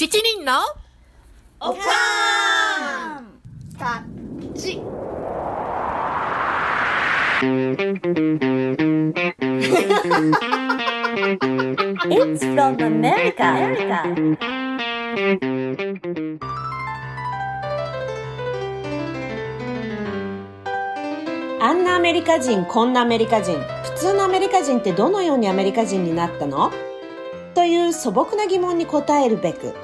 七人のおかーんたち。It's from America. America. あんなアメリカ人、こんなアメリカ人、普通のアメリカ人ってどのようにアメリカ人になったの？という素朴な疑問に答えるべく、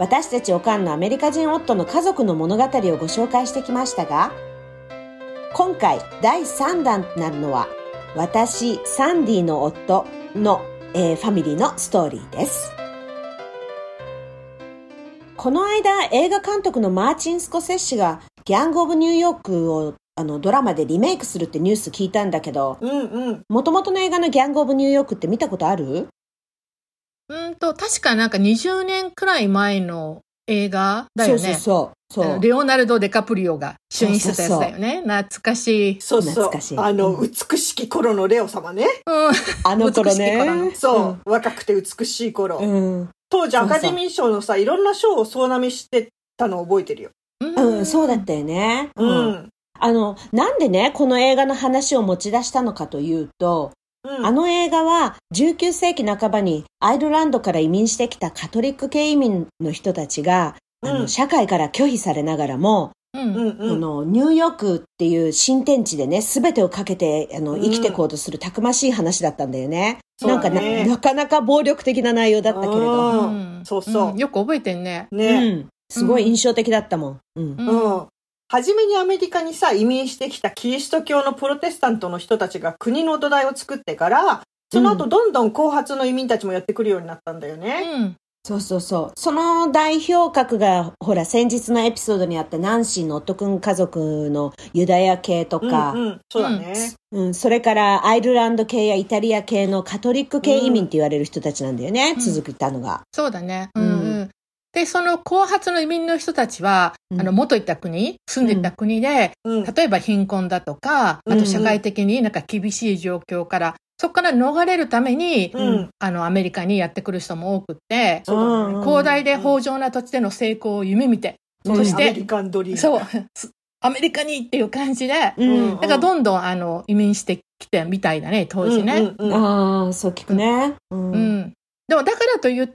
私たちおかんのアメリカ人夫の家族の物語をご紹介してきましたが、今回第3弾となるのは、私、サンディの夫の、えーファミリーのストーリーです。この間、映画監督のマーチン・スコセッシがギャング・オブ・ニューヨークをあのドラマでリメイクするってニュース聞いたんだけど。もともとの映画のギャング・オブ・ニューヨークって見たことある？うーんと、確かなんか20年くらい前の映画だよね。そうそうそう。レオナルド・デカプリオが主演してたやつだよね。懐かしい。そうそう懐かしい。あの、うん美しき頃のレオ様ね。うん。あの頃ね。そう、若くて美しい頃。うん。当時アカデミー賞のさ、いろんな賞を総なめしてたの覚えてるよ。うんうん、そうだったよね。う。ん。あの、なんでね、この映画の話を持ち出したのかというと、うん。あの映画は19世紀半ばにアイルランドから移民してきたカトリック系移民の人たちが、あのうん社会から拒否されながらも、うん。うんうん。このニューヨークっていう新天地でね、すべてをかけてあのうん生きていこうとするたくましい話だったんだよね。そうなんかなだねなかなか暴力的な内容だったけれど、うんそうそううんよく覚えてんね。うね。ん、すごい印象的だったもんうん。初めにアメリカにさ、移民してきたキリスト教のプロテスタントの人たちが国の土台を作ってから、その後どんどん後発の移民たちもやってくるようになったんだよね。うん。そうそうそう。その代表格が、ほら、先日のエピソードにあったナンシーの夫くん家族のユダヤ系とか、うんうん、そうだね。うん、それからアイルランド系やイタリア系のカトリック系移民って言われる人たちなんだよね、うん続いたのが。そうだね。うん。で、その後発の移民の人たちは、うんあの、元いた国、住んでいた国で、うん。例えば貧困だとか、あと社会的になんか厳しい状況から、そこから逃れるために、うん。あの、アメリカにやってくる人も多くって、広大で豊穣な土地での成功を夢見て、そして。そう、す アメリカにっていう感じで、うん。だからどんどんあの移民してきてみたいだね、当時ね。ああ、そう聞くね。うん。うん。でもだからといっ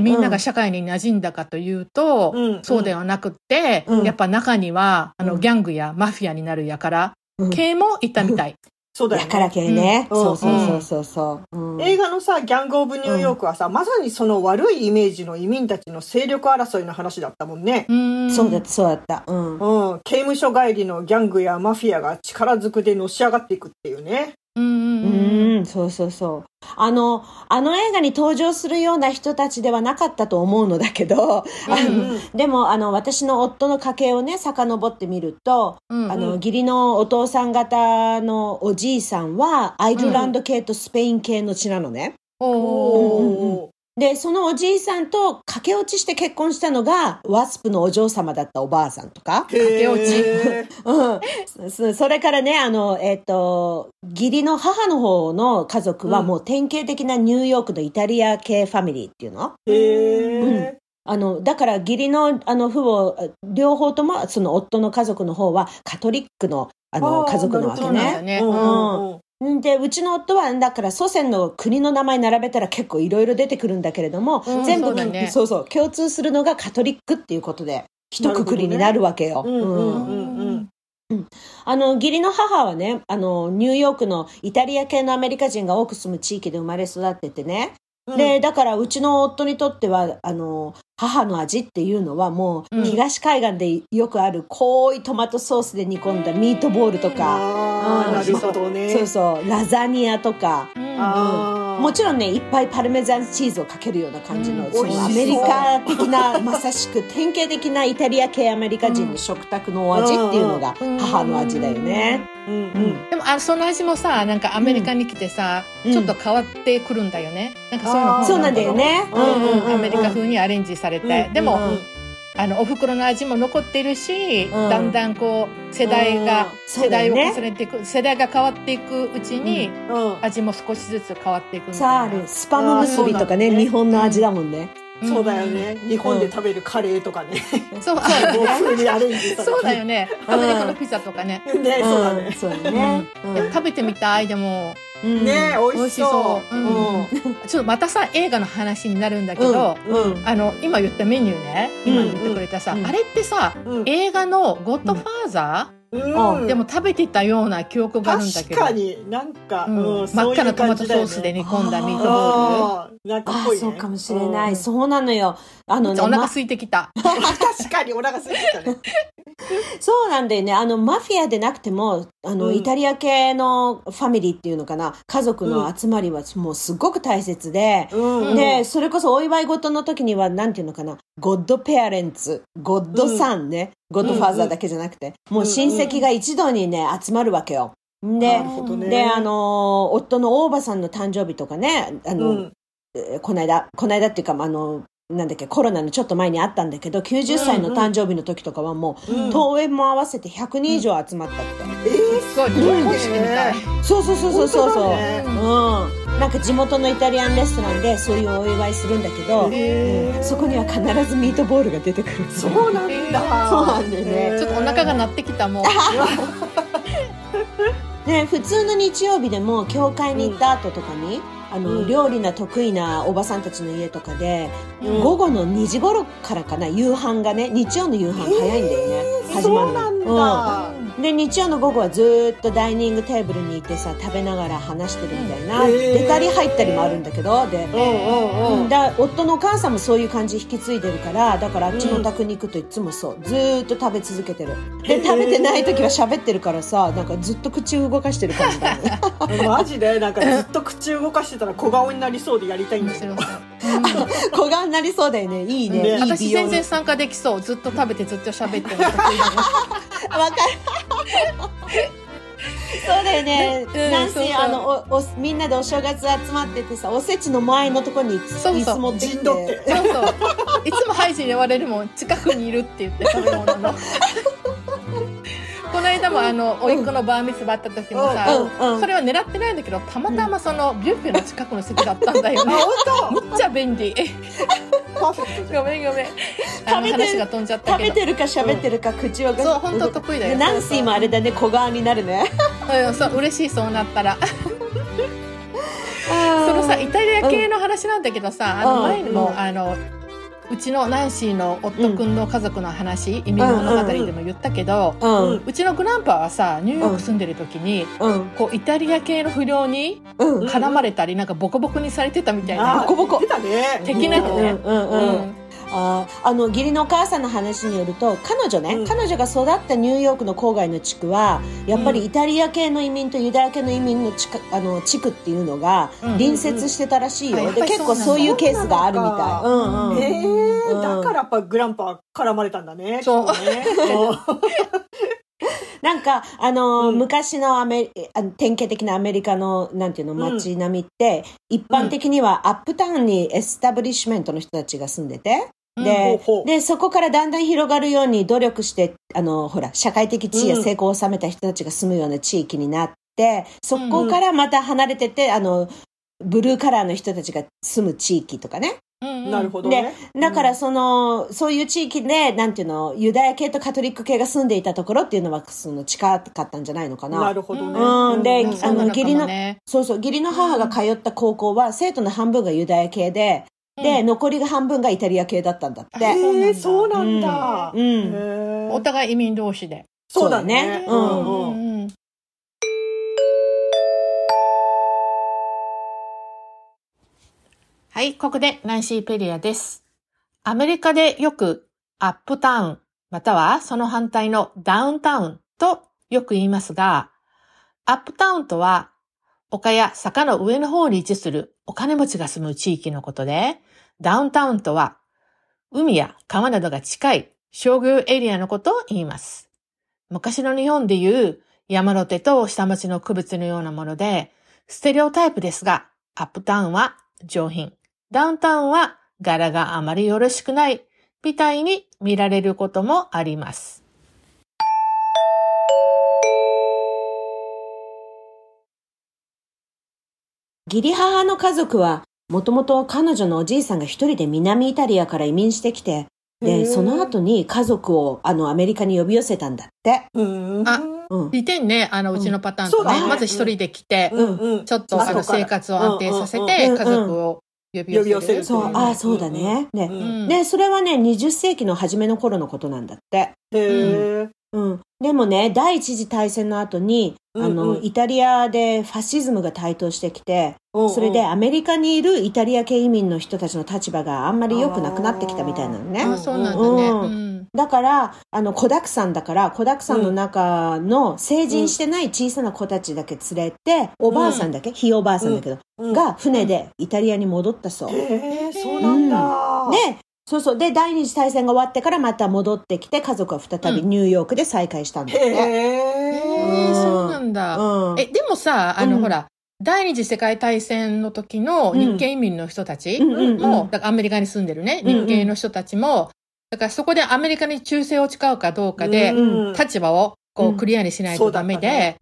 みんなが社会に馴染んだかというと、うんそうではなくって、うんやっぱ中には、あの、うんギャングやマフィアになるやから、うん系もいたみたい。そうだよやからね。系ね。うんそうそうそうそうそう。うん映画のさ、ギャング・オブ・ニューヨークはさ、まさにその悪いイメージの移民たちの勢力争いの話だったもんね。うんそうだった、そうだった。うん。うん。刑務所帰りのギャングやマフィアが力ずくでのし上がっていくっていうね。うんうんうんうん、そうそうそう。あの、あの映画に登場するような人たちではなかったと思うのだけど、あのうんでも、あの、私の夫の家系をね、遡ってみると、うんあの、義理のお父さん方のおじいさんは、アイルランド系とスペイン系の血なのね。おー。で、そのおじいさんと駆け落ちして結婚したのが、ワスプのお嬢様だったおばあさんとか。駆け落ち うん。そ それからね、あの、えっ、と、義理の母の方の家族はうんもう典型的なニューヨークのイタリア系ファミリーっていうの？へー。あの、だから義理のあの父母、両方ともその夫の家族の方はカトリックのあの家族なわけね。ね。うんうで、うちの夫は、だから祖先の国の名前並べたら結構いろいろ出てくるんだけれども、うん全部そうだねそうそう、共通するのがカトリックっていうことで、一括りになるわけよ。うんあの、義理の母はね、あの、ニューヨークのイタリア系のアメリカ人が多く住む地域で生まれ育っててね。うん。で、だからうちの夫にとっては、あの、母の味っていうのはもう、うん。東海岸でよくある濃いトマトソースで煮込んだミートボールとか、ああ、なるほどね。そうそう、ラザニアとか、うんもちろんね、いっぱいパルメザンチーズをかけるような感じの、うん。そのアメリカ的な、まさしく典型的なイタリア系アメリカ人の食卓のお味っていうのが うん。母の味だよね。うんううん。ん。でもあその味もさなんかアメリカに来てさ、うん。ちょっと変わってくるんだよね。なんかそういうのそうなんだよね。うんうんうん。うんうんアメリカ風にアレンジされて、うんでも、うんあのお袋の味も残っているし、ん。だんだんこう世代が、うん。世代を重ねていく、世代が変わっていくうちに、うん。味も少しずつ変わっていくみたいな。さあある。スパム結びとかねね日本の味だもんね。そうだよね。日本で食べるカレーとかね。そう、もう風にアレンジされてそうだよね。うん。アメリカのピザとかね。ね、そうだんね。そうだね。食べてみたい、でも。うん。ね、美味しそう。美味しそう。うん。ちょっとまたさ、映画の話になるんだけど、うん。うん。あの、今言ったメニューね、今言ってくれたさ、うん。あれってさ、うん。映画のゴッドファーザうん。ーでも食べてたような記憶があるんだけど。確かになんか、うん。うん真っ赤なトマトソースで煮込んだミートボーあーなんかっあぽいねそうかもしれない。うん。そうなのよ。あのル。ね、ま お腹空いてきた。確かにお腹空いてたね。そうなんだよね。あの、マフィアでなくても、あの、うんイタリア系のファミリーっていうのかな、家族の集まりはもうすごく大切で、うんで、それこそお祝い事の時には、なんていうのかな、ゴッドペアレンツ、ゴッドサンね、ゴッドファーザーだけじゃなくて、もう親戚が一堂にね、集まるわけよ。でなる、ほどね。で、あの、夫の大場さんの誕生日とかね、あの、この間、この間っていうか、あの、なんだっけ、コロナのちょっと前にあったんだけど、90歳の誕生日の時とかはもう、うん登園も合わせて100人以上集まったって。えー、すごい、結婚式みたい。そうそうそうそうそうねうん。なんか地元のイタリアンレストランでそういうお祝いするんだけど、へーうんそこには必ずミートボールが出てくる。そうなんだ。そうなんだよねへーちょっとお腹が鳴ってきたもん。ね、普通の日曜日でも教会に行った後とかに、あの、うん料理が得意なおばさんたちの家とかで、うん午後の2時頃からかな、夕飯がね、日曜の夕飯早いんだよね。始まそうるの。で、日曜の午後はずーっとダイニングテーブルにいてさ、食べながら話してるみたいな、出たり入ったりもあるんだけど、で、うんうんうん。だ夫のお母さんもそういう感じ引き継いでるからだからあっちのお宅に行くといつもそう。ずーっと食べ続けてる。で食べてない時は喋ってるからさなんかずっと口を動かしてる感じだね。マジで？なんかずっと口動かしてたら小顔になりそうでやりたいんだけど。面白。そう。小顔になりそうだよねいいねねいい私全然参加できそう。ずっと食べてずっと喋ってる。わかる そうだよね、うんナンシそうそうーあのおおみんなでお正月集まっててさおせちの前のとこにそう椅子持ってきて。そうそう。いつもハイジに言われるもん、近くにいるって言って食べ物の。この間もあの、おいっ子のバーミツバあった時もさ、それは狙ってないんだけど、たまたまそのビュッフェの近くの席だったんだよね。本むっちゃ便利。ごめんごめん。あの食べて話が飛んじゃった食べけど。てるか喋ってるか口を。そう、本当得意だよ。ナンシーもあれだね。小顔になるね。うんそう、嬉しい、そうなったら。そのさ、イタリア系の話なんだけどさ、あうん。の前にも、うん。あの、うちのナンシーの夫くんの家族の話、移民物語でも言ったけど、うちのグランパはさ、ニューヨーク住んでる時に、うん。こう、イタリア系の不良にうん。絡まれたり、なんかボコボコにされてたみたいな。ボコボコ。的なね。うんあーあの義理のお母さんの話によると彼女ね、うん。彼女が育ったニューヨークの郊外の地区はやっぱりイタリア系の移民とユダヤ系の移民の地区あの地区っていうのがうん隣接してたらしいよ、うんうんで結構そういうケースがあるみたい。うんうんへえ、うん。だからやっぱグランパは絡まれたんだね。そう。ね。なんか、あのーうん。昔のアメリあの典型的なアメリカの、なんていうの、街並みって、一般的にはアップタウンにエスタブリッシュメントの人たちが住んでて、で、ほうほう。で、そこからだんだん広がるように努力して、あの、ほら、社会的地位やうん。成功を収めた人たちが住むような地域になって、そこからまた離れてて、あの、ブルーカラーの人たちが住む地域とかね。うんなるほどね。だからその、そういう地域で、なんていうの、ユダヤ系とカトリック系が住んでいたところっていうのは、その近かったんじゃないのかな。なるほどね。うん。でうんあの義理のそうそう、義理の母が通った高校は、生徒の半分がユダヤ系で、で、うん残りが半分がイタリア系だったんだって。へえ、そうなんだ。うんお互い移民同士で。そうだね。うんうんはい、ここでナンシー・ペリアです。アメリカでよくアップタウン、またはその反対のダウンタウンとよく言いますが、アップタウンとは丘や坂の上の方に位置するお金持ちが住む地域のことで、ダウンタウンとは海や川などが近い商業エリアのことを言います。昔の日本でいう山手と下町の区別のようなもので、ステレオタイプですが、アップタウンは上品、ダウンタウンは柄があまりよろしくない、みたいに見られることもあります。義理母の家族はもともと彼女のおじいさんが一人で南イタリアから移民してきて、へで、ーその後に家族をあのアメリカに呼び寄せたんだって。うんあうん。似てんね、あの、うちのパターンとね。そうまず一人で来て、うんうんちょっとあの生活を安定させうんて、家族を呼び寄せる。呼び寄せるそう、ああ、そうだね。ね。うんで、それはね、20世紀の初めの頃のことなんだって。へえ。うん。でもね、第一次大戦の後に、あうんの、うん。イタリアでファシズムが台頭してきて、うんうん。それでアメリカにいるイタリア系移民の人たちの立場があんまり良くなくなってきたみたいなのね。あ、そうなんだね。うん。うん。だから、あの、子沢山だから、子沢山の中の成人してない小さな子たちだけ連れて、おばあさんだけ、ひいおばあさんだけど、うん。が船でイタリアに戻ったそう。へえ、そうなんだ。で、そうそう。で、第二次大戦が終わってからまた戻ってきて、家族は再びニューヨークで再会したんだって。へへえ。ーそうなんだ。うん。え、でもさ、あの、うんほら、第二次世界大戦の時の日系移民の人たちも、だからアメリカに住んでるね、日系の人たちも、だからそこでアメリカに忠誠を誓うかどうかで、うん立場をこううんクリアにしないとダメで、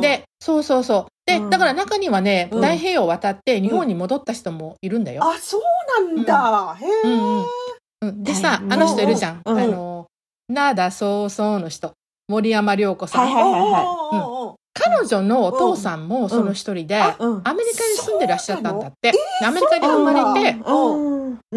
でで、そうそうそう。で、うんだから中にはね、うん太平洋を渡って日本に戻った人もいるんだよ。あ、そうなんだ。へえ。でさ、うんあの人いるじゃん。うんあの、なだそうそうの人。森山良子さん。はいはいはいはい。おー彼女のお父さんもその一人で、アうん。メリカに住んでらっしゃったんだって。アメリカで生まれて、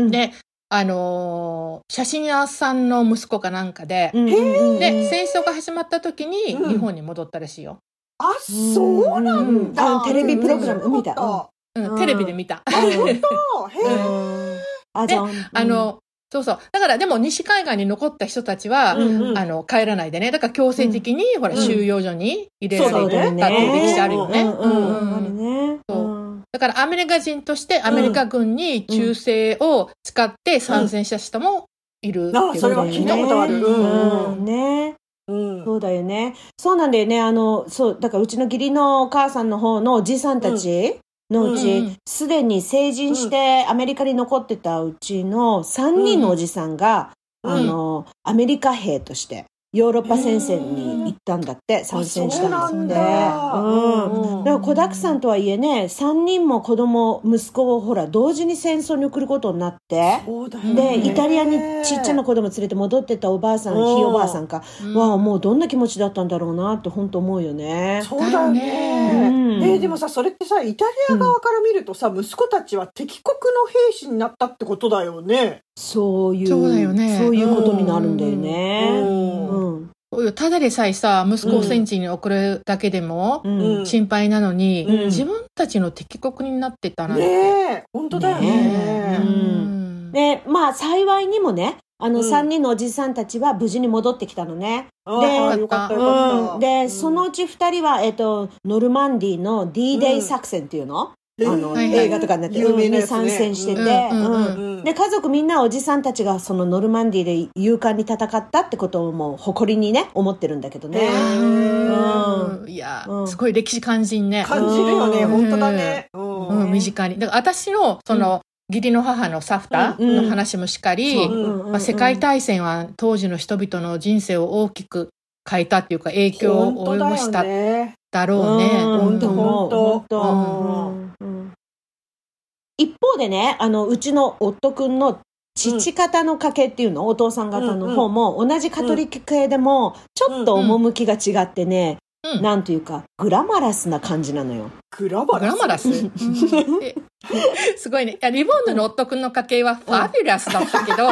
で、あのー写真屋さんの息子かなんかで、で、戦争が始まった時にうん。日本に戻ったらしいよ。あ、そうなんだ。うん。テレビプログラム見た？うん、うん。テレビで見た。あ、じゃあ、あの、そうそう。だからでも西海岸に残った人たちは、うんうんあの、帰らないでね。だから強制的に、ほら、うん収容所に入れられたっていう歴史あるよね。だからアメリカ人としてアメリカ軍に忠誠を使って参戦した人もいるうあそれは聞いたことある。ううんん、ね。うん。そうだよね。そうなんだよね。あの、そう、だからうちの義理のお母さんの方のおじさんたちのうちん、すでに成人してアメリカに残ってたうちの3人のおじさんが、うん。あの、アメリカ兵としてヨーロッパ戦線に行ったんだって、参戦したんだって。そうなんだ。から子沢山とはいえね、3人も子供、息子をほら、同時に戦争に送ることになって、で、イタリアにちっちゃな子供連れて戻ってったおばあさん、ひいうんおばあさんか、うん。わあ、もうどんな気持ちだったんだろうなって本当思うよね。そうだよね。うん。えーでもさ、それってさ、イタリア側から見るとさ、息子たちは敵国の兵士になったってことだよね。そういう、そうだよねそういうことになるんだようね。んうん。ただでさえさ、息子を戦地に送るだけでも心配なのに、うん自分たちの敵国になってたなんて。ねえ、本当だよねね。ううんで、まあ、幸いにもね、あの、うん3人のおじさんたちは無事に戻ってきたのね。あであよかったよかった。うん。で、うんそのうち2人は、えっと、ノルマンディの D-Day 作戦っていうの、えーあの、はいはい。映画とかになって、に参戦してて、うんうんうんうん。うん。で、家族みんなおじさんたちがそのノルマンディで勇敢に戦ったってことをもう誇りにね、思ってるんだけどね。へうん。いや、うん。すごい歴史感じんね。感じるよね、うん。本当だね。うん。うん、身近に。だから私の、その、義理の母のサフタうん。の話もしかり、う。んまあ、世界大戦は当時の人々の人生を大きく変えたっていうか影響を及ぼしたね。だろうね。本当本当一方でね、あの、うちの夫くんの父方の家系っていうの、お父さん方の方も、同じカトリック系でも、ちょっと趣が違ってね、うんなんというか、グラマラスな感じなのよ。グラマラス？グラマラス、えすごいね。いやリボンヌの夫くんの家系はファビュラスだったけど、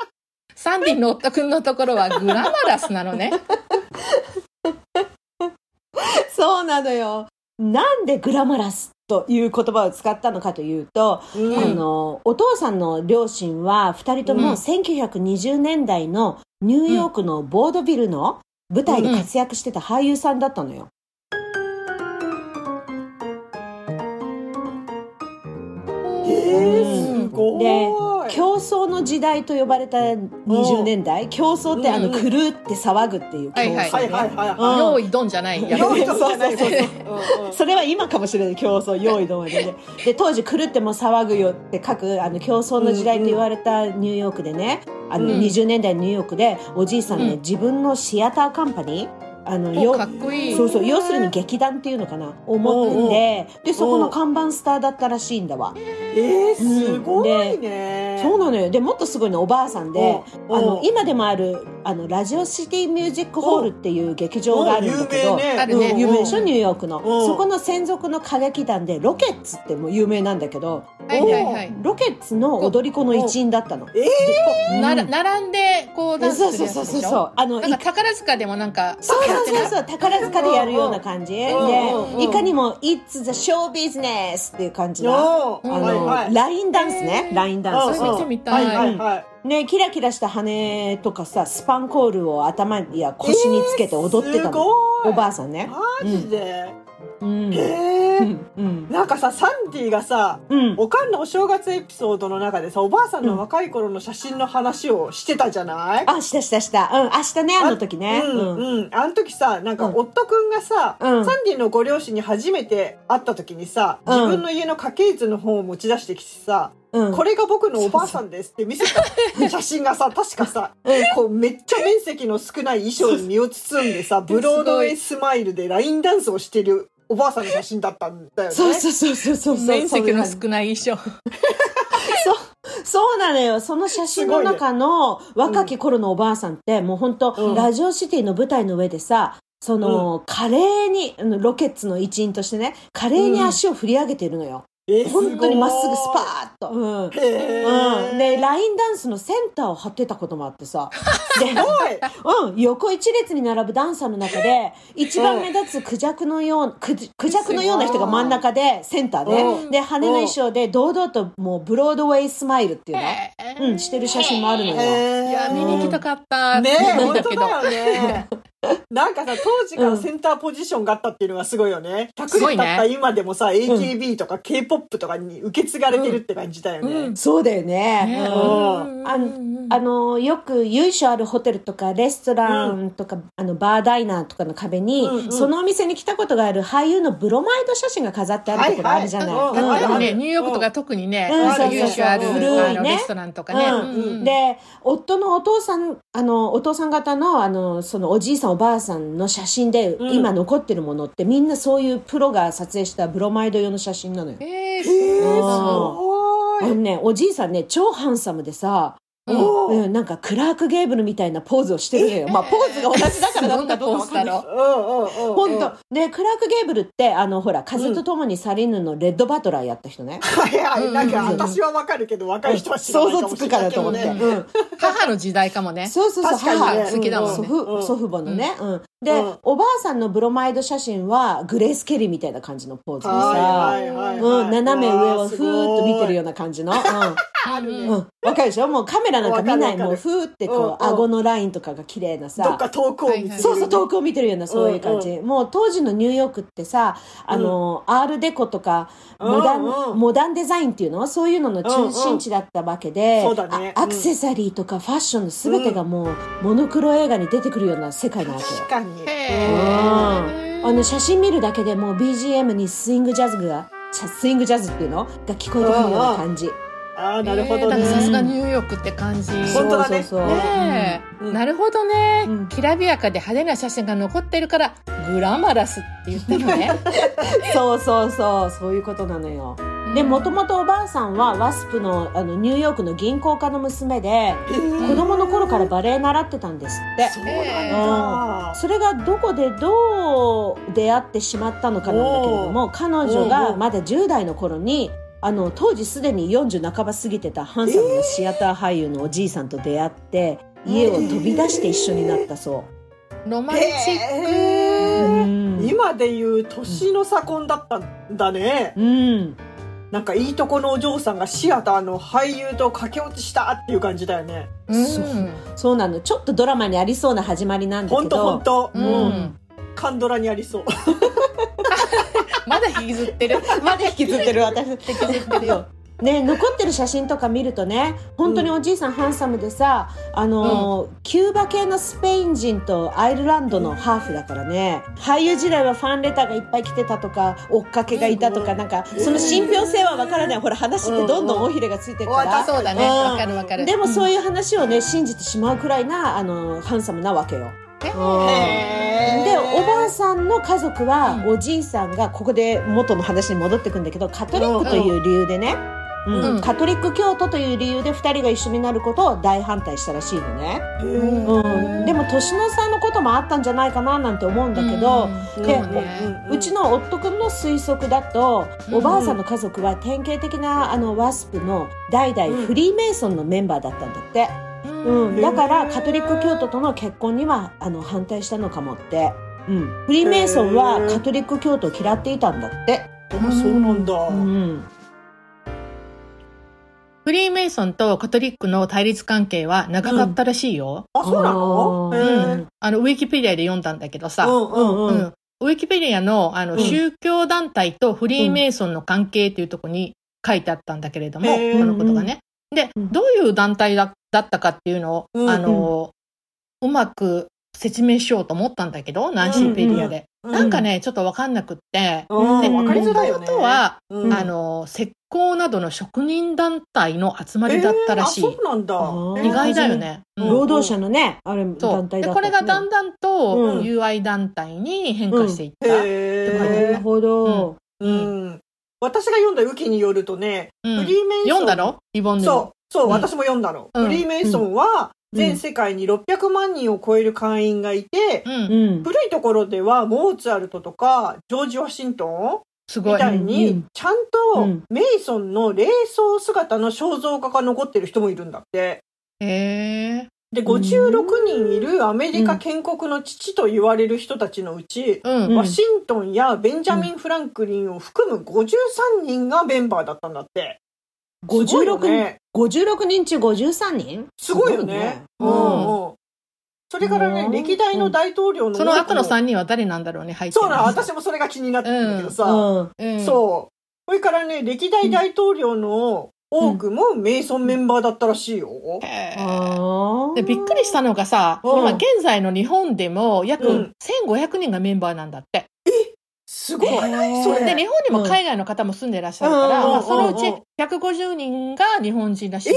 サンディの夫くんのところはグラマラスなのね。そうなのよ。なんでグラマラス？という言葉を使ったのかというと、うんあの、お父さんの両親は二人ともうん1920年代のニューヨークのボードビルの舞台で活躍してた俳優さんだったのよ。えー、すごい。で競争の時代と呼ばれた20年代、競争ってあの、うん狂って騒ぐっていう競争。用意ドンじゃないそれは今かもしれない。競争用意どんでね。で当時狂っても騒ぐよって書くあの競争の時代と言われたニューヨークでねあのうん。20年代のニューヨークでおじいさんね、うん。自分のシアターカンパニーあのよおかっこいい。そうそう要するに劇団っていうのかな。を持っててでそこの看板スターだったらしいんだわ。えー、すごいね。そうなのよ。でもっとすごいのおばあさんであの今でもあるあのラジオシティミュージックホールっていう劇場があるんだけどお有名ね。あるねうん。有名でしょ？ニューヨークの。うん。そこの専属の歌劇団でロケッツってもう有名なんだけどはいはいはい。ロケッツの踊り子の一員だったの。えうんなら並んでこうダンスするやつでしょそうそうそうそう。あの宝塚でもなんかそうそうそううそう宝塚でやるような感じ。でいかにも「It's the show business」っていう感じー、のあはいはい。のラインダンスね。ラインダンス。それ見てみたい。はいはいはい。ねキラキラした羽とかさスパンコールを頭や腰につけて踊ってたの。すごい。おばあさんね。マジで、うん。へえうんうん。なんかさサンディがさうん。おかんのお正月エピソードの中でさおばあさんの若い頃の写真の話をしてたじゃない、あしたしたした。うん。明日ねあの時ね。うんうん。うん、あの時さなんかうん。夫くんがさ、うん。サンディのご両親に初めて会った時にさうん。自分の家の家系図の本を持ち出してきてさ、うん。これが僕のおばあさんですって見せた。写真がさ確かさ、こうめっちゃ面積の少ない衣装に身を包んでさ ブロードウェイスマイルでラインダンスをしてるおばあさんの写真だったんだよね。そうそうそうそうそう。そう面積のそう少ない衣装。そうなのよ。その写真の中の若き頃のおばあさんって、もう本当、うん。ラジオシティの舞台の上でさ、その、華麗に、あのロケッツの一員としてね、華麗に足を振り上げてるのよ。え本当にまっすぐスパーッと。うん。へうん、ーで、ラインダンスのセンターを張ってたこともあってさ。で、すごい。うん、横一列に並ぶダンサーの中で、一番目立つクジャクのよう、クジクジャクのような人が真ん中で、センターうんで、で、羽の衣装で堂々ともうブロードウェイスマイルっていうの？うん、してる写真もあるのよ。いや見に行きたかったねえ、本当だよね。なんかさ、当時からセンターポジションがあったっていうのがすごいよね。100すごいね。年経った今でもさ、AKB とか K-POP とかに受け継がれてるって感じだよね。うん。そうだよね。ああの、よく由緒あるホテルとかレストランとか、あの、バーダイナーとかの壁に、うんうん。そのお店に来たことがある俳優のブロマイド写真が飾ってあるところあるじゃない？はいはい。うん。ね、うんニューヨークとか特にね、うん。あるあのレストランとかね。うんうん。で、夫のお父さん、あの、お父さん方の、あの、そのおじいさんおばあさんの写真で、うん今残ってるものってみんなそういうプロが撮影したブロマイド用の写真なのよ。えー、す。ごい。あのね、おじいさんね、超ハンサムでさ、うんなんかクラーク・ゲーブルみたいなポーズをしてるのよ。まあ、ポーズが同じだからだろ うんうんうん。本当で、クラーク・ゲーブルって、あの、ほら、風と共に去りぬのレッドバトラーやった人ね。はいはい。なんか私はわかるけど、若い人は知らな想像いかもしれつくからと思って。ね。うん。母の時代かもね。そうそうそう、確かにね母好きだもんね祖父母のね。うん。で、うんおばあさんのブロマイド写真は、グレース・ケリーみたいな感じのポーズでさ。うん、斜め上をふーっと見てるよううな感じの。うん。あるねうん。わかるでしょ？もうカメラなんか見ない。もうふーってこう、うんうん顎のラインとかが綺麗なさ。どっか遠くを見つめる。そうそう、遠くを見てるような、そういう感じ。もう当時のニューヨークってさ、あの、アールデコとか、モダン、うんうんモダンデザインっていうの？そういうのの中心地だったわけで、ねあアクセサリーとかファッションの全てがもう、モノクロ映画に出てくるような世界なわけよ確。かに。あの写真見るだけでもう BGM にスイングジャズが、スイングジャズっていうの？が聞こえてくるような感じ。ああ、なるほどえーだからさね。すがニューヨークって感じ。本当だね。そうそうそう。ねなるほどね、うん。きらびやかで派手な写真が残ってるからグラマラスって言ったのね。そうそうそう、そういうことなのよ。で、もともとおばあさんはワスプのあのニューヨークの銀行家の娘で、子供の頃からバレエ習ってたんですって。そうなんだ。それがどこでどう出会ってしまったのかなんだけれども、彼女がまだ10代の頃に、あの、当時すでに40半ば過ぎてたハンサムなシアター俳優のおじいさんと出会って、家を飛び出して一緒になったそロマンチッう。へーうん。今でいう年の差婚だったんだね。うん。なんかいいとこのお嬢さんがシアターの俳優と駆け落ちしたっていう感じだよね。クうんそうそうなの。ちょっとドラマにありそうな始まりなんだけど。ほんと。ううんん。カンドラにありそう。まだ引きずってる。まだ引きずってる。私引きずってる。よ。ね、残ってる写真とか見るとね本当におじいさんハンサムでさあのー、キューバ系のスペイン人とアイルランドのハーフだからね。俳優時代はファンレターがいっぱい来てたとか追っかけがいたとかなんかその信憑性はわからない。ほら話ってどんどん尾ひれがついてるから、そうだね。うんわかるわかる。でもそういう話をね信じてしまうくらいなあのハンサムなわけよ。でおばあさんの家族は、うん。おじいさんがここで元の話に戻ってくんだけどカトリックという理由でね、うん。うん。カトリック教徒という理由で2人が一緒になることを大反対したらしいのね、へうん。でも年の差のこともあったんじゃないかななんて思うんだけど、でうん。そうね。うちの夫君の推測だと、うん。おばあさんの家族は典型的なあのワスプの代々フリーメイソンのメンバーだったんだって、うん。だからカトリック教徒との結婚にはあの反対したのかもって、うん、フリーメイソンはカトリック教徒を嫌っていたんだって、あそうなんだ。うん、フリーメイソンとカトリックの対立関係は長かったらしいよ。あ、そうなの？うー。ん。あの、ウィキペディアで読んだんだけどさ、うんうんうん。うんウィキペディアのあの、うん宗教団体とフリーメイソンの関係というところに書いてあったんだけれども、このことがね。で、うん。どういう団体だだったかっていうのを、うんあの、うまく説明しようと思ったんだけど、ナンシーペディアで。なんかね、ちょっとわかんなくって、うん、でわかりづらいよね。元々は、うんあの、石膏などの職人団体の集まりだったらしい。えーあ、そうなんだ。意外だよね。うんうん労働者のねあれそうで団体だったこれがだんだんとうん UI 団体に変化していった。へなえる。ほど、うん。私が読んだウキによるとね、うんフリーメイソン。読んだの？リボンヌそう、そう、うん私も読んだの。うんフリーメイソンは、うん全世界に600万人を超える会員がいて、古いところではモーツァルトとかジョージ・ワシントンすごい。みたいうんに、ちゃんうとんメイソンの霊装姿の肖像画が残ってる人もいるんだって。へえ。で、56人いるアメリカ建国の父と言われる人たちのうち、うん。うんワシントンやベンジャミン・フランクリンを含む53人がメンバーだったんだって。すごいよ56ね。56人中53人すごいよね。うんうん。それからね、うん歴代の大統領のその後のさ3人は誰なんだろうね、入ってるそうなの、私もそれが気になってるんだけどさ。そう。それからね、歴代大統領の多くもメイソンメンバーだったらしいよ。へーあーでびっくりしたのがさ、うん今現在の日本でも約うん1500人がメンバーなんだって。すごくないそれ。で、日本にも海外の方も住んでらっしゃるから、うんまあ、そのうちうんうん150人が日本人らしい。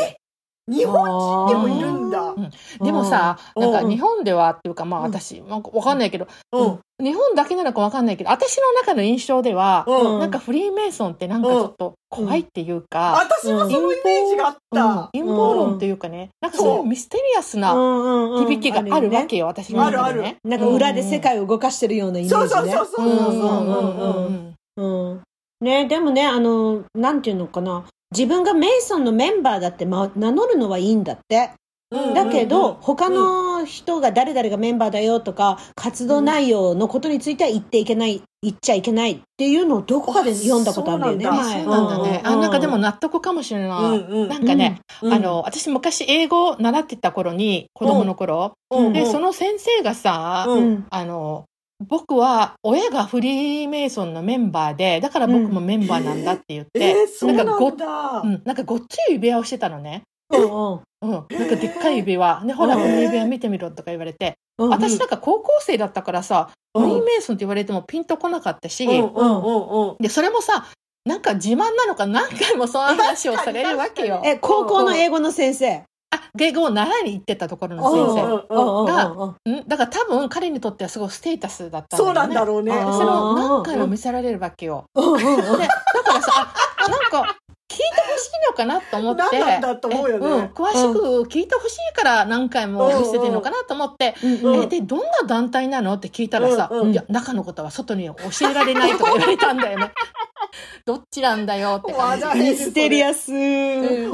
日本人でもいるんだ。うんでもさ、うんなんか日本ではっていうか、まあうん私、なんかわかんないけど、うん。日本だけなのかわかんないけど、私の中の印象では、うん。なんかフリーメイソンってなんかちょっと怖いっていうか、私もそのイメージがあった。うん陰謀論っていうかね、なんかそういうミステリアスな響きがあるわけよ、私の中でね。なんか裏で世界を動かしてるようなイメージね。そうそうそうそうそうそう。うんうんうんうんうんうん。ね、でもね、あの、なんていうのかな。自分がメイソンのメンバーだって、ま、名乗るのはいいんだって。うんだけど、うん。他の人が誰々がメンバーだよとか、活動内容のことについては言っていけない、言っちゃいけないっていうのをどこかで読んだことあるんだよね。そうなんだ。ね。うん。あ、なんかでも納得かもしれない。なんかね、うん。あの、私昔英語を習ってた頃に、子供の頃、うん。で、その先生がさ、あの、僕は親がフリーメイソンのメンバーで、だから僕もメンバーなんだって言って、えー、そうなんかごだ。うん、なんかごっつい指輪をしてたのね。うんうんうん。なんかでっかい指輪。ね、ほら、うんこの指輪見てみろとか言われて。うん私なんか高校生だったからさ、うんフリーメイソンって言われてもピンとこなかったし、うんうんうんうん。で、それもさ、なんか自慢なのか何回もその話をされるわけよ。え、高校の英語の先生。あ、英語を習いに行ってたところのうん先生。んだから多分彼にとってはすごいステータスだったんだそう。なんだろうね。それを何回も見せられるわけよ。で、だからさ、あ、なんか、聞いてほしいのかなと思って。何なんだと思うよねえん詳しく聞いてほしいから何回も見せてるのかなと思って。うんえ、で、どんな団体なのって聞いたらさ、うんうんいや、中のことは外に教えられないとか言われたんだよね。どっちなんだよって感じ。ミステリアス。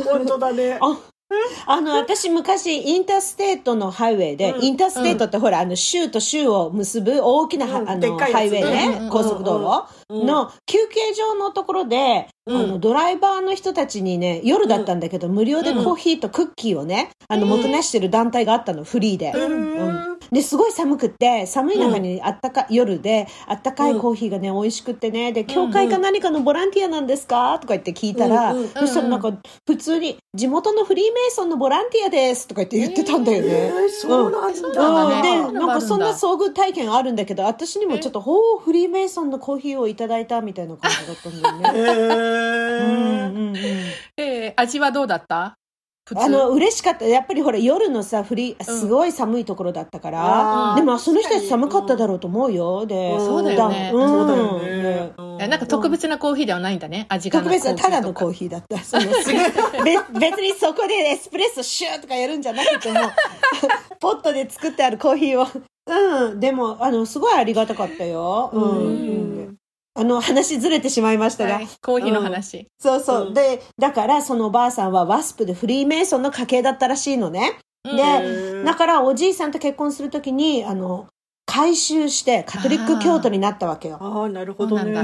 本当だね。あ あの、私昔、 interstate のハイウェイで、うん。 interstate ってほら、あの、州と州を結ぶ大きなあの、ハイウェイね、高速道路。うんの休憩場のところで、うん。あの、ドライバーの人たちにね、夜だったんだけど、無料でコーヒーとクッキーをね、あの、もてなしてる団体があったの、フリーで。うん。で、すごい寒くって、寒い中にあったか、夜で、あったかいコーヒーがね、美味しくってね、で、教会か何かのボランティアなんですか？とか言って聞いたら、そしたらなんか、普通に、地元のフリーメイソンのボランティアですとか言って言ってたんだよえね。ーそうなんだ。ねうんで、なんかそんな遭遇体験あるんだけど、私にもちょっと、ほう、フリーメイソンのコーヒーをいただいたみたいな感じだったんだよね。へうんーうんうんえー味はどうだった？普通。あの、嬉しかった。やっぱりほら、夜のさ、降り、すごい寒いところだったから。あーでも、その人たち寒かっただろうと思うよ。で、そうだよねうんそうだよね。えなんか特別なコーヒーではないんだね。味が特別なただのコーーヒーだった。そのすぐ べ別にそこでエスプレッソシューとかやるんじゃなくても、ポットで作ってあるコーヒーを。うん。でも、あの、すごいありがたかったよ。うん。うんあの、話ずれてしまいましたが。はい、コーヒーの話。そうそう。うんで、だからそのおばあさんはワスプでフリーメイソンの家系だったらしいのね。うんでうんだからおじいさんと結婚するときに、あの、改宗してカトリック教徒になったわけよ。ああ、なるほどね。そうなん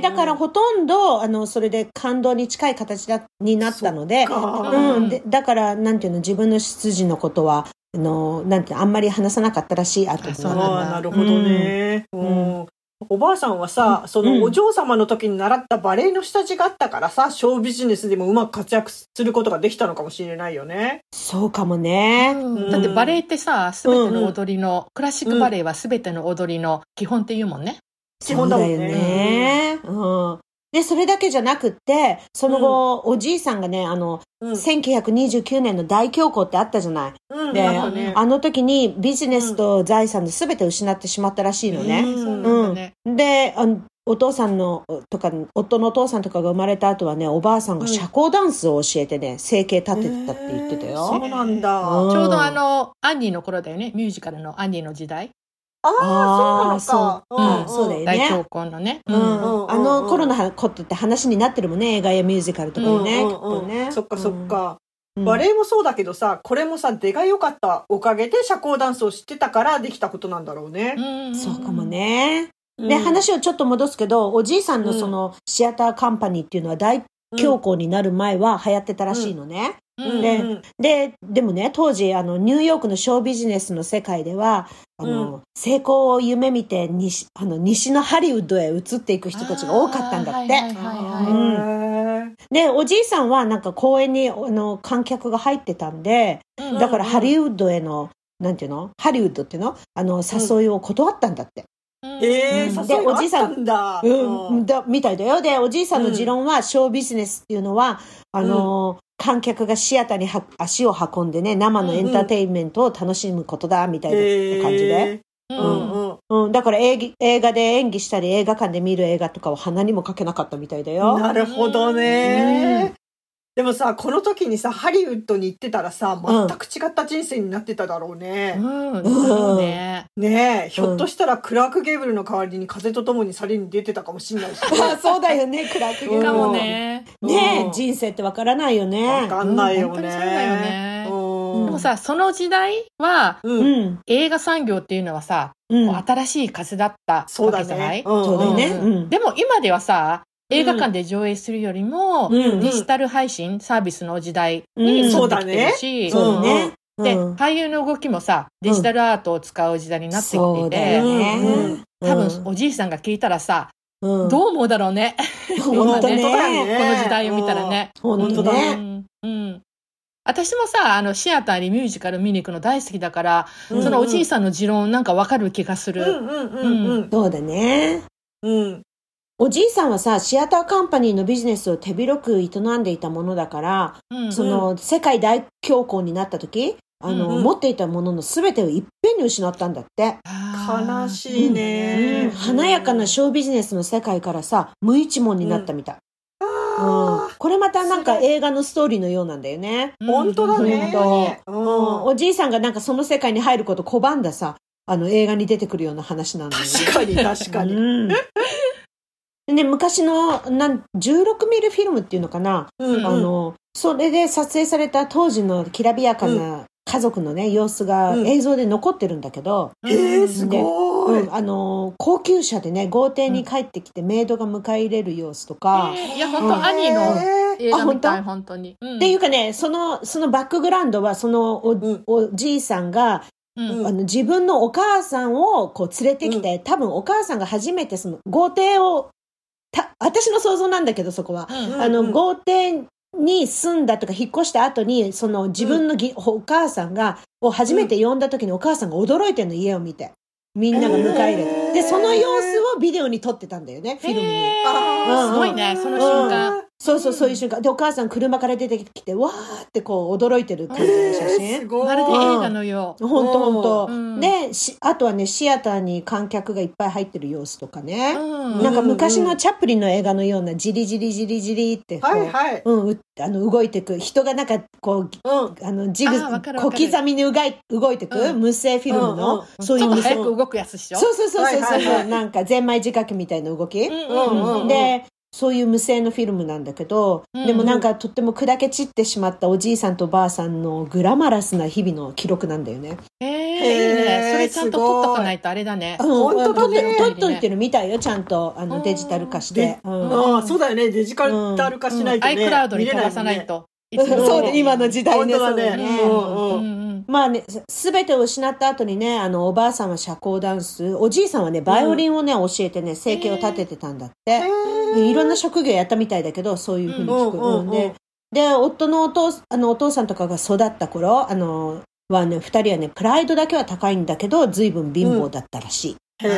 だからほとんど、あの、それで感動に近い形だになったので、うん。で、だから、なんていうの、自分の出自のことは、あの、なんていうのあんまり話さなかったらしい、あとあなるほどね。んうんおばあさんはさ、そのお嬢様の時に習ったバレエの下地があったからさ、ショービジネスでもうまく活躍することができたのかもしれないよね。そうかもね。だってバレエってさ、すべての踊りの、クラシックバレエはすべての踊りの基本って言うもんね。基本だもんねそうだよね。うん。で、それだけじゃなくって、その後、おじいさんがね、あの、うん。1929年の大恐慌ってあったじゃない。うんで、ねあの時にビジネスと財産で全て失ってしまったらしいのね。うん。で、あのお父さんの、とか、夫のお父さんとかが生まれた後はね、おばあさんが社交ダンスを教えてね、生計立ててたって言ってたそよ。うなんだ。うんちょうどあの、アンニーの頃だよね。ミュージカルのアンニーの時代。ああ、そうなのか。あーんそうだよね大恐慌のね。ううんん、あの頃のことって話になってるもんね、映画やミュージカルとかにね。うんきっとねそっかそっか。うんバレエもそうだけどさ、これもさ、出が良かったおかげで社交ダンスを知ってたからできたことなんだろうね。うんそうかも。ね。うんで、話をちょっと戻すけど、おじいさんのそのシアターカンパニーっていうのは大恐慌になる前は流行ってたらしいのね。うんでうん。で、でもね、当時、あの、ニューヨークのショービジネスの世界では、あの、う成功を夢見て西、あの、西のハリウッドへ移っていく人たちが多かったんだって。で、おじいさんはなんか公演に、あの、観客が入ってたんで、うんだからハリウッドへの、なんていうの？ハリウッドっていうの？あの、誘いを断ったんだって。ええうんー、誘いがあったんだ。うん、だ、みたいだよ。で、おじいさんの持論は、ショービジネスっていうのは、あの、観客がシアターには足を運んでね、生のエンターテインメントを楽しむことだ、みたいなって感じで。えうーうんんうん。うん、だから映画映画で演技したり、映画館で見る映画とかは鼻にもかけなかったみたいだよ。なるほどね。でもさ、この時にさ、ハリウッドに行ってたらさ、全く違った人生になってただろうね。うん。そうね。ねえ、ひょっとしたらクラーク・ゲーブルの代わりに風と共にサリに出てたかもしれないし、あ そうだよね、クラークゲームかもね。ねえ、うん人生ってわからないよね。わかんないよね。うん本当にそうだよねうんでもさ、その時代は、う。うんん。映画産業っていうのはさ、うん。新しい風だったそうだわけじゃない？そうだよね。でも今ではさ、映画館で上映するよりも、うんデジタル配信サービスの時代うんになってきてるし、そうだね。で、うん俳優の動きもさ、デジタルアートを使う時代になってきていて、ね。多分おじいさんが聞いたらさ、うん、どう思うだろうね。本当ね。ねこの時代を見たらね。本当だうね。ん。うん。私もさ、あの、シアターにミュージカル見に行くの大好きだから、うんそのおじいさんの持論なんかわかる気がする。うんうんうんうんそうだね。うん。おじいさんはさ、シアターカンパニーのビジネスを手広く営んでいたものだから、うんその、世界大恐慌になった時、あの、うん持っていたものの全てをいっぺんに失ったんだって。悲しいね。うん華やかなショービジネスの世界からさ、無一文になったみたい。うんあこれまたなんか映画のストーリーのようなんだよね。ー本当だね。本うんおじいさんがなんかその世界に入ること拒んださ、あの映画に出てくるような話なんだよね。確かに確かに。うん。でね、昔のなん16ミリフィルムっていうのかな、うんあの、それで撮影された当時のきらびやかな家族のね、様子がうん。映像で残ってるんだけど、えー、すごい。うん、あの、高級車でね、豪邸に帰ってきてメイドが迎え入れる様子とか、えーいや、本当兄のえ映画みたい、あ本当に。うん。っていうかね、その、そのバックグラウンドは、そのお、ん。おじいさんが、うん。あの自分のお母さんをこう連れてきて、多分お母さんが初めてその豪邸を、た私の想像なんだけど、そこは。うん。あの、うん。豪邸に住んだとか引っ越した後に、その自分のぎ、お母さんが、を初めて呼んだ時にお母さんが驚いてるの、家を見て。みんなが迎え入れて。へーで、その様子をビデオに撮ってたんだよね、フィルムに。へーあーすごいね、その瞬間。そうそう、そういう瞬間。で、お母さん車から出てきて、わーってこう驚いてる感じの写えーす真。ごい。まるで映画のよう。ほんとほんとうん。で、しあとはね、シアターに観客がいっぱい入ってる様子とかね。うんなんか昔のチャップリンの映画のような、じりじりじりじりってこう、はいはい。うん、うあの動いていく。人がなんかこう、うん。あの、ジグ、小刻みにうがい動いていく、うん無声フィルムの、うんそういう無声ちょっと早く動くやつでしょ？そうそうそうそうなんかゼンマイ仕掛けみたいな動き、うんうんうんでそういう無声のフィルムなんだけど、うんでもなんかとっても砕け散ってしまったおじいさんとおばあさんのグラマラスな日々の記録なんだよね。えー、いいへーね。それちゃんと撮っとかないとあれだね。うん本当だね撮っといてるみたいよちゃんとあうんのデジタル化しでて。うんああ、そうだよね。デジタル化しないとね。iCloud に見れ飛ばさない。と。う んそうね今の時代ね本当だねそうだねうんううんんうんまあね、すべてを失った後にね、あの、おばあさんは社交ダンス、おじいさんはね、バイオリンをね、教えてね、生計を立ててたんだって。へでいろんな職業やったみたいだけど、そういうふうに聞く。うんうんうんうんで、で、夫のお父あのお父さんとかが育った頃、あの、はね、二人はね、プライドだけは高いんだけど、随分貧乏だったらしい。へ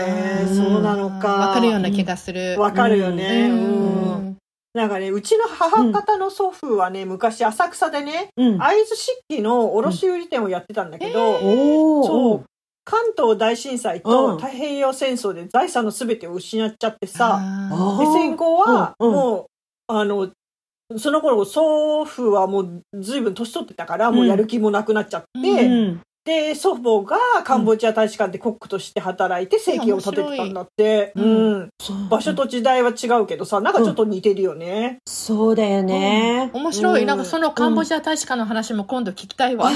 え、そうなのか。わかるような気がする。わかるよね。ううんん。なんかね、うちの母方の祖父はね、昔浅草でね、うん。会津漆器の卸売店をやってたんだけど、そう。関東大震災うんと太平洋戦争で財産のすべてを失っちゃってさ、で、戦後は、うんうんもう、あの、その頃、祖父はもう随分年取ってたから、もうやる気もなくなっちゃって、うん。で、祖母がカンボジア大使館でコックとして働いて生計を立ててたんだって。うん。場所と時代は違うけどさ、なんかちょっと似てるよね。そうだよね。ー面白い。うんなんかそのカンボジア大使館の話も今度聞きたいわ。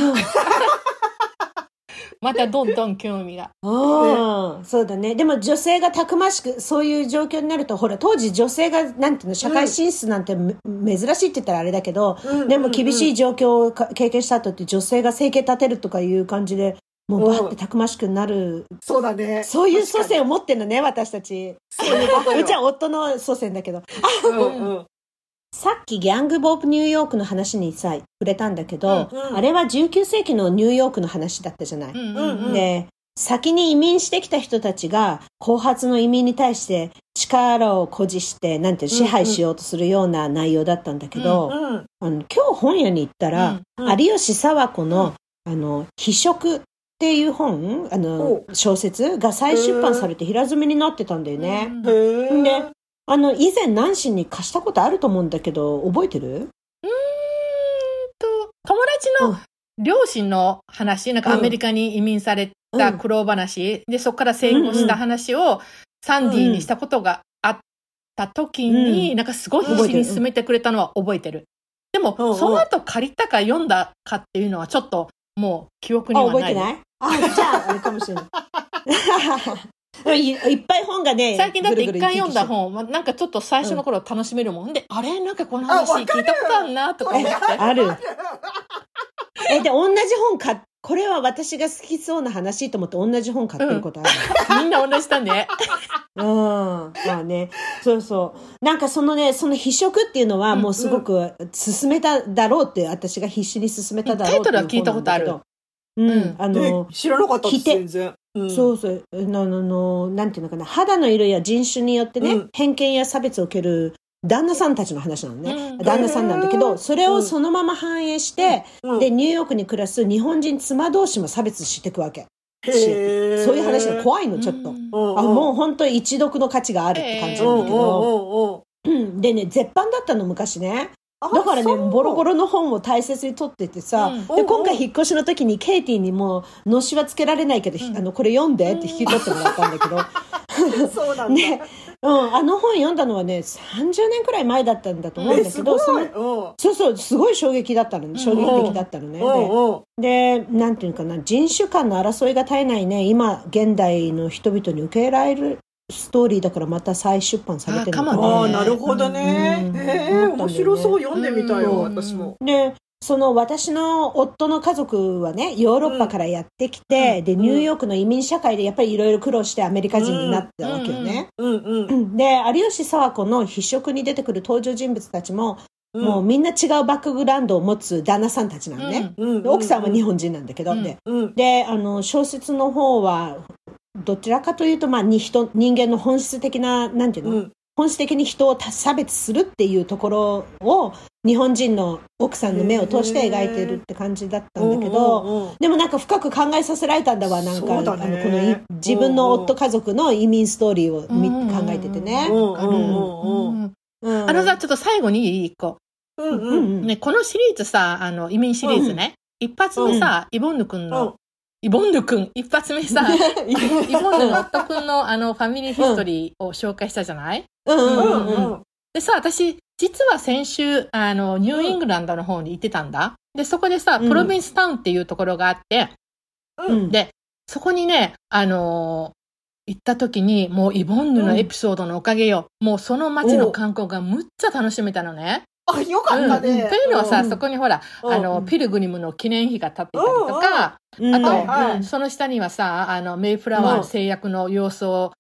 またどんどん興味が。うん、そうだね。でも女性がたくましく、そういう状況になると、ほら、当時女性が、なんていうの、社会進出なんてめ、珍しいって言ったらあれだけど、うんでも厳しい。い状況をか経験した後って女性が生計立てるとかいう感じで、もうバッてたくましくなる、そうだね。そういう祖先を確持ってるのね、私たち。そういうことよ うちは夫の祖先だけど。うんうん。さっきギャング・ボブ・ニューヨークの話にさ、触れたんだけど、うんうん。あれは19世紀のニューヨークの話だったじゃない？うんうんうん。で、先に移民してきた人たちが、後発の移民に対して力を誇示して、なんていうの支配しようとするような内容だったんだけど、うん。あの今日本屋に行ったら、うん。うん有吉佐和子の、あの、非色っていう本、あの、小説が再出版されて平積みになってたんだよね。で、あの、以前ナンシーに貸したことあると思うんだけど、覚えてる？と友達の両親の話、なんかアメリカに移民された苦労話、で、そこから成功した話をサンディにしたことがあった時に、うん。なんかすごい必死に進めてくれたのは覚えてる。でも、うんうん。その後借りたか読んだかっていうのはちょっともう記憶にあ、はない。覚えてない？あ、じゃあ、あれかもしれない。いいっぱい本がね、最近だって一回読んだ本、まなんかちょっと最初の頃楽しめるもん。で、あれ？なんかこのあ話聞いたことあるなとか思って。ある。え、で、同じ本買っ、これは私が好きそうな話と思って同じ本買ってることある。みんな同じだね。うん。まあね。そうそう。なんかそのね、その非色っていうのはもうすごく進めただろうって、私が必死に進めただろうっていうタイトルは聞いたことある？うん。うんあねの、知らなかった全然。うんそうそう。あの、あのなんていうのかな。肌の色や人種によってね、うん偏見や差別を受ける旦那さんたちの話なのね。うん旦那さんなんだけど、それをそのまま反映して、うんで、ニューヨークに暮らす日本人妻同士も差別していくわけ。そういう話が怖いの、ちょっと。あ、もう本当に一読の価値があるって感じうなんんだけど。でね、絶版だったの、昔ね。あだからね、ボロボロの本を大切に取っててさ、うんで、うん今回引っ越しの時にケイティにもう、のしはつけられないけど、ひうんあの、これ読んでって引き取ってもらったんだけど、そうなんだ。ね、うん、あの本読んだのはね、30年くらい前だったんだと思うんえ、だけど、すごい。そのうんそうそう、すごい衝撃だったのね。衝撃的だったのね。で、でなんていうのかな、人種間の争いが絶えないね、今、現代の人々に受け入れられるストーリーだからまた再出版されてるのかな。あなるほどね。うん。へえ、思ったん。だよね面白そう。読んでみたいよ、うん。私も。で、その私の夫の家族はね、ヨーロッパからやってきて、うん。で、ニューヨークの移民社会でやっぱりいろいろ苦労してアメリカ人になったわけよね。うん。うん。で、有吉佐和子の筆色に出てくる登場人物たちも、うん。もうみんな違うバックグラウンドを持つ旦那さんたちなのね。うん。で奥さんは日本人なんだけど、うん。でうん。であの小説の方はどちらかというと、まあ、に人人間の本質的ななんていうの、うん。本質的に人を差別するっていうところを日本人の奥さんの目を通して描いてるって感じだったんだけど、うんうんうんでもなんか深く考えさせられたんだわ、なんか、そうあのこのい自分の夫家族の移民ストーリーを見うん考えててね。あのさ、ちょっと最後にいい一個。うんううん。んね、このシリーズさ、あの、移民シリーズね。一発目さ、イボンヌ君うん。の、イボンヌ君、一発目さ、イボンヌの夫君のあの、ファミリーヒストリーを紹介したじゃない？うん。うん。ううん。うん。んうん。でさ、私、実は先週、あの、ニューイングランドの方に行ってたんだ。で、そこでさ、うん。プロビンスタウンっていうところがあって、うん。で、そこにね、あのー行った時に、もうイボンヌのエピソードのおかげよ。もうその街の観光がむっちゃ楽しめたのね。あ、よかったね。うんというのはさ、うん。そこにほら、うん。あの、ピルグリムの記念碑が立っていたりとか、うんあと、はいはい。その下にはさ、あの、メイフラワーうん。製薬の様子を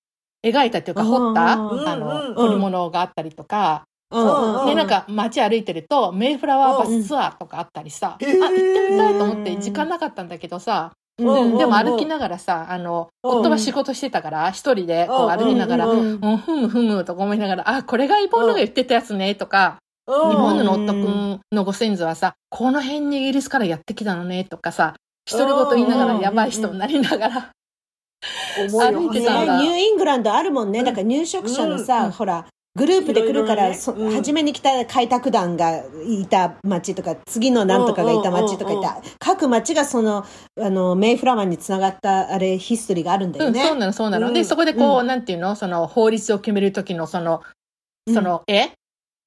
描いたっていうか、彫った、うんうん。あの、うん彫り物があったりとか、うんうん。で、なんか街歩いてると、メイフラワーバスツアーとかあったりさ、あ、うん。行ってみたいと思って、うん時間なかったんだけどさ、うんでもうん。歩きながらさ、あの、うん。夫が仕事してたから、一人でこううん歩きながら、ううんん、ふむふむとか思いながら、あ、これがイボンヌが言ってたやつね、とか、うん日本の夫君のご先祖はさ、この辺にイギリスからやってきたのね、とかさ、独り言言いながらうんやばい人になりながら、歩いてたんだ。ねニューイングランドあるもんね。だから入植者のさ、うんほら、グループで来るから、初めに来た開拓団がいた町とか、次のなんとかがいた町とかいうんうんた、各町がその、あの、メイフラワーにつながった、あれ、ヒストリーがあるんだうん、よね。そうなの、そうなの。うん。で、そこでこう、うなんていうの？その法律を決める時のその、うん。その絵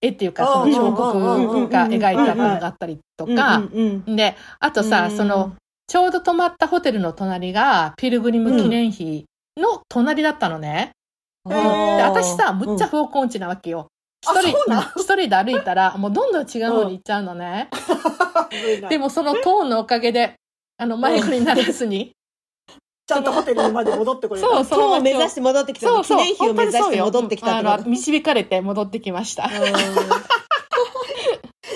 絵っていうか、そうんの彫刻が描いたものがあったりとか。で、あとさ、うん。その、ちょうど泊まったホテルの隣が、ピルグリム記念碑の隣だったのね。で、私さ、むっちゃうん方向音痴なわけよ。一あ人一人で歩いたら、もうどんどん違う方に行っちゃうのね。でも、もそのトーンのおかげで、あの、迷子にならずに。ちゃんとホテルまで戻ってこれた。そうそう塔を目指して戻ってきたそうそう。念碑を目指して戻ってきたあの、導かれて戻ってきました。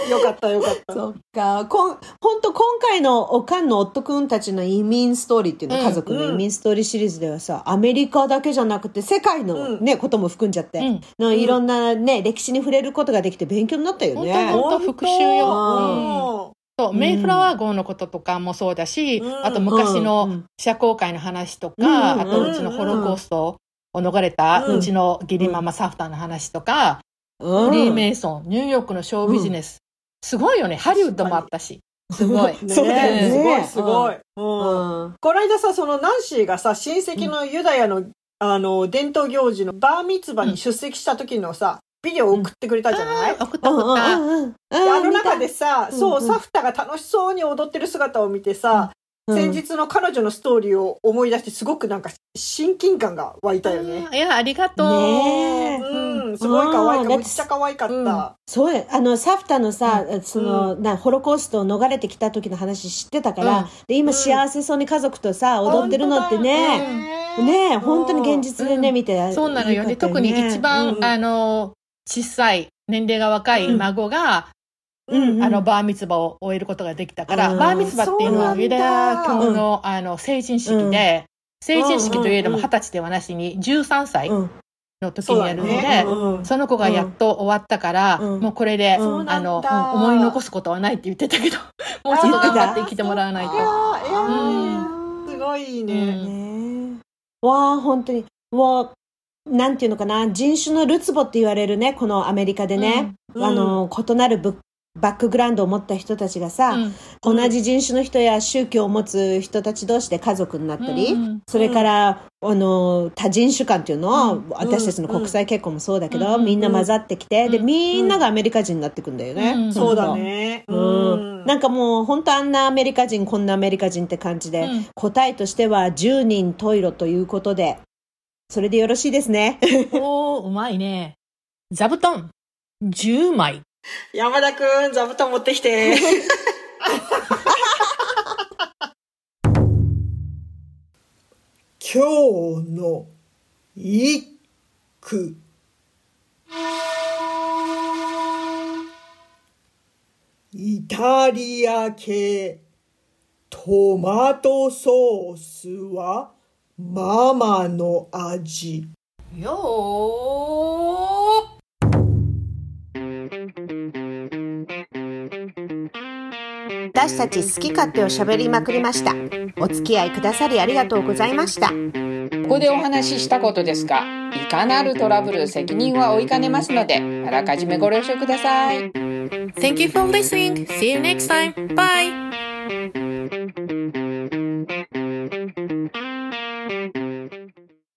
よかったよかった。そっか。こん、本当今回のおかんの夫くんたちの移民ストーリーっていうの、うん家族の移民ストーリーシリーズではさ、アメリカだけじゃなくて世界のね、ことも含んじゃって、うんのいろんなね、歴史に触れることができて勉強になったよ本ね。当本当復習よ。そう、メイフラワー号のこととかもそうだし、うん。あと昔うのん社交界の話とか、うんあとうちのホロコーストを逃れたうちの義理ママサフターの話とか、うん。フリーメイソン、ニューヨークのショービジネス。すごいよね。ハリウッドもあったし。すごい。ねそうだよね。すごいすごい。うん。うん。この間さ、そのナンシーがさ、親戚のユダヤの、あの、伝統行事のバーミツバに出席した時のさ、ビデオを送ってくれたじゃない、送った送った。うんうんうんであの中見でさ、うんそう、うんサフタが楽しそうに踊ってる姿を見てさ、た先日の彼女のストーリーを思い出して、すごくなんか親近感が湧いたよね。いや、ありがとう。ねえ。うん、すごい可愛かった。うん。めっちゃ可愛かった。うん。そうやあのサフタのさ、その、うなホロコーストを逃れてきた時の話知ってたから、うん。で今うん幸せそうに家族とさ、踊ってるのってね、ねねえ本当に現実でね、うん。見てそうなのよね。特に一番、うん。あの、小さい、年齢が若い孫が、うんうん。あの、バーミツバを終えることができたから、うんバーミツバっていうのはユダヤ教の、あの、成人式で、成人式といえども二十歳ではなしに13歳うん。の時にやるので、ね。うんその子がやっと終わったから、うん。もうこれで、そうなんだ。あの、うん思い残すことはないって言ってたけど、もうちょっと頑張って生きてもらわないと。すごいね。うん。ねえわあ本当に。もうなんていうのかな人種のるつぼって言われるねこのアメリカでね、うん。あの異なるブバックグラウンドを持った人たちがさ、うん。同じ人種の人や宗教を持つ人たち同士で家族になったり、うん。それから、あの多人種間っていうのは、うん。私たちの国際結婚もそうだけど、うん。みんな混ざってきて、でうん。みんながアメリカ人になってくんだよね、うん。そうだね。うん。なんかもう本当あんなアメリカ人こんなアメリカ人って感じで、うん。答えとしては10人トイロということでそれでよろしいですねおー、うまいね。座布団、10枚。山田くん、座布団持ってきて。今日の一句。イタリア系トマトソースはママの味よ私たち好き勝手を喋りまくりましたお付き合いくださりありがとうございましたここでお話ししたことですがいかなるトラブル責任は追いかねますのであらかじめご了承ください Thank you for listening. See you next time. Bye.